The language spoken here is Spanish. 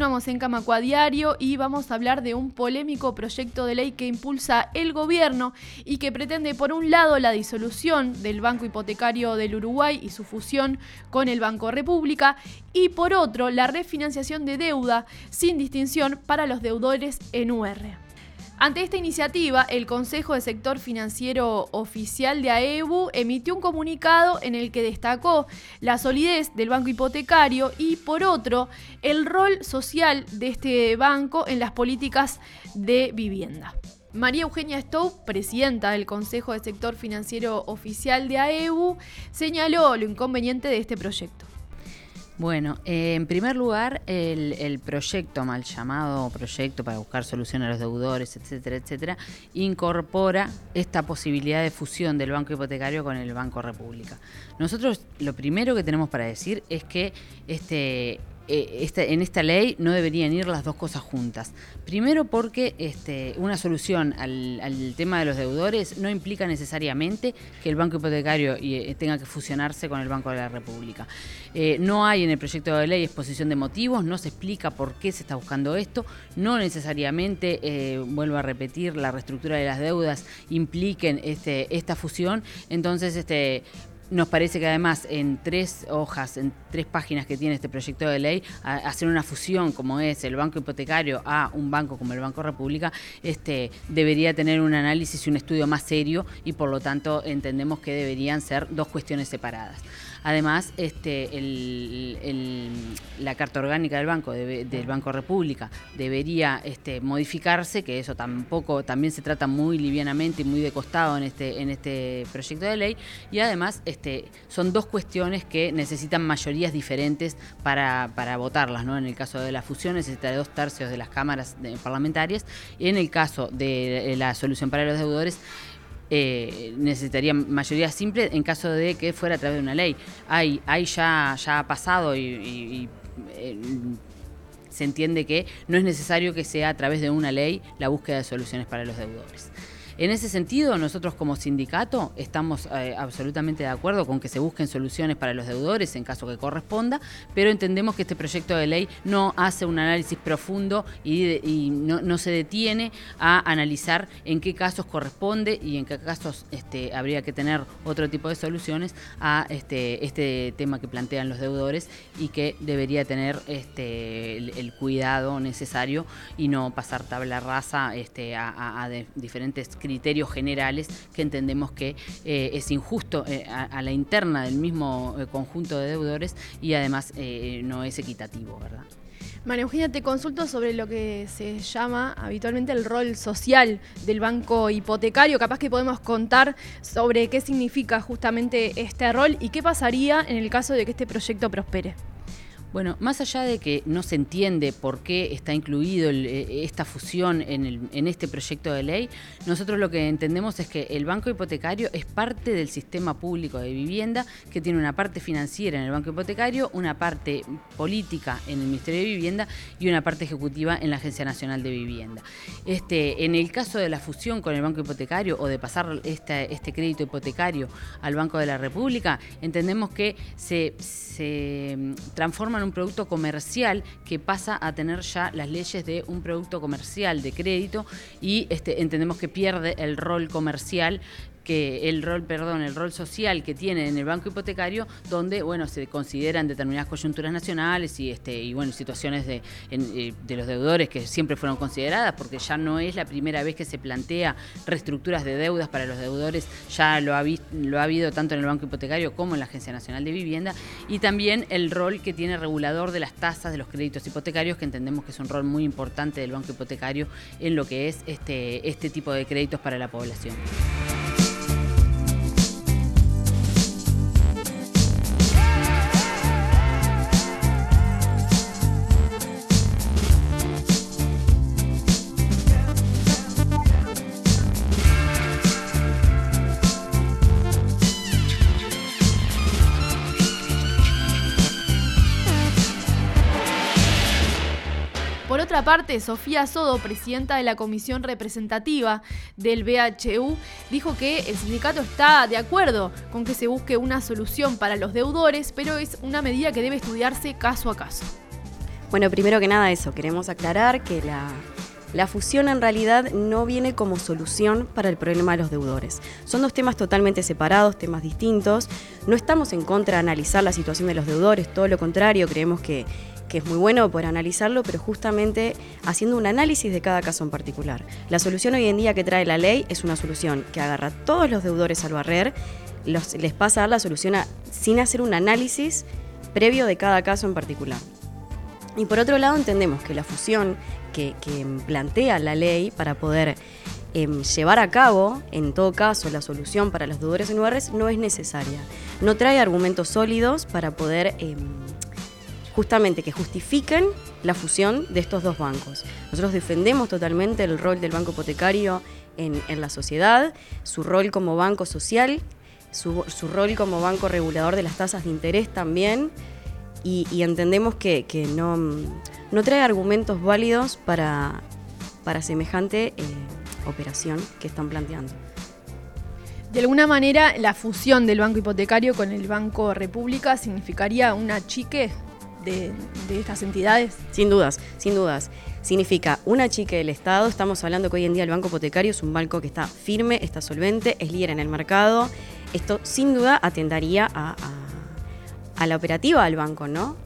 Continuamos en Camacua Diario y vamos a hablar de un polémico proyecto de ley que impulsa el gobierno y que pretende, por un lado, la disolución del Banco Hipotecario del Uruguay y su fusión con el Banco República, y por otro, la refinanciación de deuda sin distinción para los deudores en UR. Ante esta iniciativa, el Consejo de Sector Financiero Oficial de AEBU emitió un comunicado en el que destacó la solidez del banco hipotecario y, por otro, el rol social de este banco en las políticas de vivienda. María Eugenia Stowe, presidenta del Consejo de Sector Financiero Oficial de AEBU, señaló lo inconveniente de este proyecto. Bueno, eh, en primer lugar, el, proyecto, mal llamado proyecto para buscar solución a los deudores, etcétera, etcétera, incorpora esta posibilidad de fusión del Banco Hipotecario con el Banco República. Nosotros lo primero que tenemos para decir es que este, eh, en esta ley no deberían ir las dos cosas juntas. Primero porque este, una solución al, tema de los deudores no implica necesariamente que el banco hipotecario eh, tenga que fusionarse con el Banco de la República. Eh, no hay en el proyecto de ley exposición de motivos, no se explica por qué se está buscando esto, no necesariamente, vuelvo a repetir, la reestructura de las deudas impliquen este, esta fusión, entonces este, nos parece que además en tres hojas, en tres páginas que tiene este proyecto de ley, hacer una fusión como es el banco hipotecario a un banco como el Banco República, este, debería tener un análisis y un estudio más serio y por lo tanto entendemos que deberían ser dos cuestiones separadas. Además, este, la carta orgánica del banco, del Banco República, debería este, modificarse, que eso tampoco, también se trata muy livianamente y muy de costado en este, este proyecto de ley. Y además, son dos cuestiones que necesitan mayorías diferentes para, votarlas. ¿no? En el caso de la fusión necesita dos tercios de las cámaras parlamentarias y en el caso de la solución para los deudores eh, necesitaría mayoría simple en caso de que fuera a través de una ley. Hay, hay ya, ya ha pasado y, eh, se entiende que no es necesario que sea a través de una ley la búsqueda de soluciones para los deudores. En ese sentido, nosotros como sindicato estamos eh, absolutamente de acuerdo con que se busquen soluciones para los deudores en caso que corresponda, pero entendemos que este proyecto de ley no hace un análisis profundo y, no, se detiene a analizar en qué casos corresponde y en qué casos este, habría que tener otro tipo de soluciones a este, este tema que plantean los deudores y que debería tener este, el, cuidado necesario y no pasar tabla rasa a, diferentes criterios criterios generales que entendemos que eh, es injusto eh, a, la interna del mismo eh, conjunto de deudores y además no es equitativo, ¿verdad? María Eugenia, te consulto sobre lo que se llama habitualmente el rol social del banco hipotecario. Capaz que podemos contar sobre qué significa justamente este rol y qué pasaría en el caso de que este proyecto prospere. Bueno, más allá de que no se entiende por qué está incluido eh, esta fusión en, este proyecto de ley, nosotros lo que entendemos es que el banco hipotecario es parte del sistema público de vivienda, que tiene una parte financiera en el banco hipotecario, una parte política en el Ministerio de Vivienda y una parte ejecutiva en la Agencia Nacional de Vivienda. Este, en el caso de la fusión con el banco hipotecario o de pasar este, crédito hipotecario al Banco de la República, entendemos que se, se mm, un producto comercial que pasa a tener ya las leyes de un producto comercial de crédito y este, entendemos que pierde el rol comercial que el rol, perdón, el rol social que tiene en el banco hipotecario, donde bueno se consideran determinadas coyunturas nacionales y este y bueno situaciones de, eh, de los deudores que siempre fueron consideradas, porque ya no es la primera vez que se plantea reestructuras de deudas para los deudores, ya lo ha, lo ha habido tanto en el banco hipotecario como en la Agencia Nacional de Vivienda, y también el rol que tiene regulador de las tasas de los créditos hipotecarios, que entendemos que es un rol muy importante del banco hipotecario en lo que es este, este tipo de créditos para la población. Otra parte, Sofía Sodo, presidenta de la comisión representativa del BHU, dijo que el sindicato está de acuerdo con que se busque una solución para los deudores, pero es una medida que debe estudiarse caso a caso. Bueno, primero que nada eso, queremos aclarar que la, la fusión en realidad no viene como solución para el problema de los deudores. Son dos temas totalmente separados, temas distintos. No estamos en contra de analizar la situación de los deudores, todo lo contrario, creemos que, es muy bueno poder analizarlo, pero justamente haciendo un análisis de cada caso en particular. La solución hoy en día que trae la ley es una solución que agarra a todos los deudores al barrer, les pasa a dar la solución sin hacer un análisis previo de cada caso en particular. Y por otro lado entendemos que la fusión que, plantea la ley para poder em, llevar a cabo, en todo caso, la solución para los deudores en URs no es necesaria. No trae argumentos sólidos para poder em, justamente que justifiquen la fusión de estos dos bancos. Nosotros defendemos totalmente el rol del banco hipotecario en, la sociedad, su rol como banco social, su, su rol como banco regulador de las tasas de interés también y, entendemos que, no, no, trae argumentos válidos para, para semejante eh, operación que están planteando. De alguna manera, la fusión del Banco Hipotecario con el Banco República significaría un achique de, estas entidades? Sin dudas, sin dudas. Significa un achique del Estado. Estamos hablando que hoy en día el Banco Hipotecario es un banco que está firme, está solvente, es líder en el mercado. Esto sin duda atendería a a la operativa del banco, ¿no?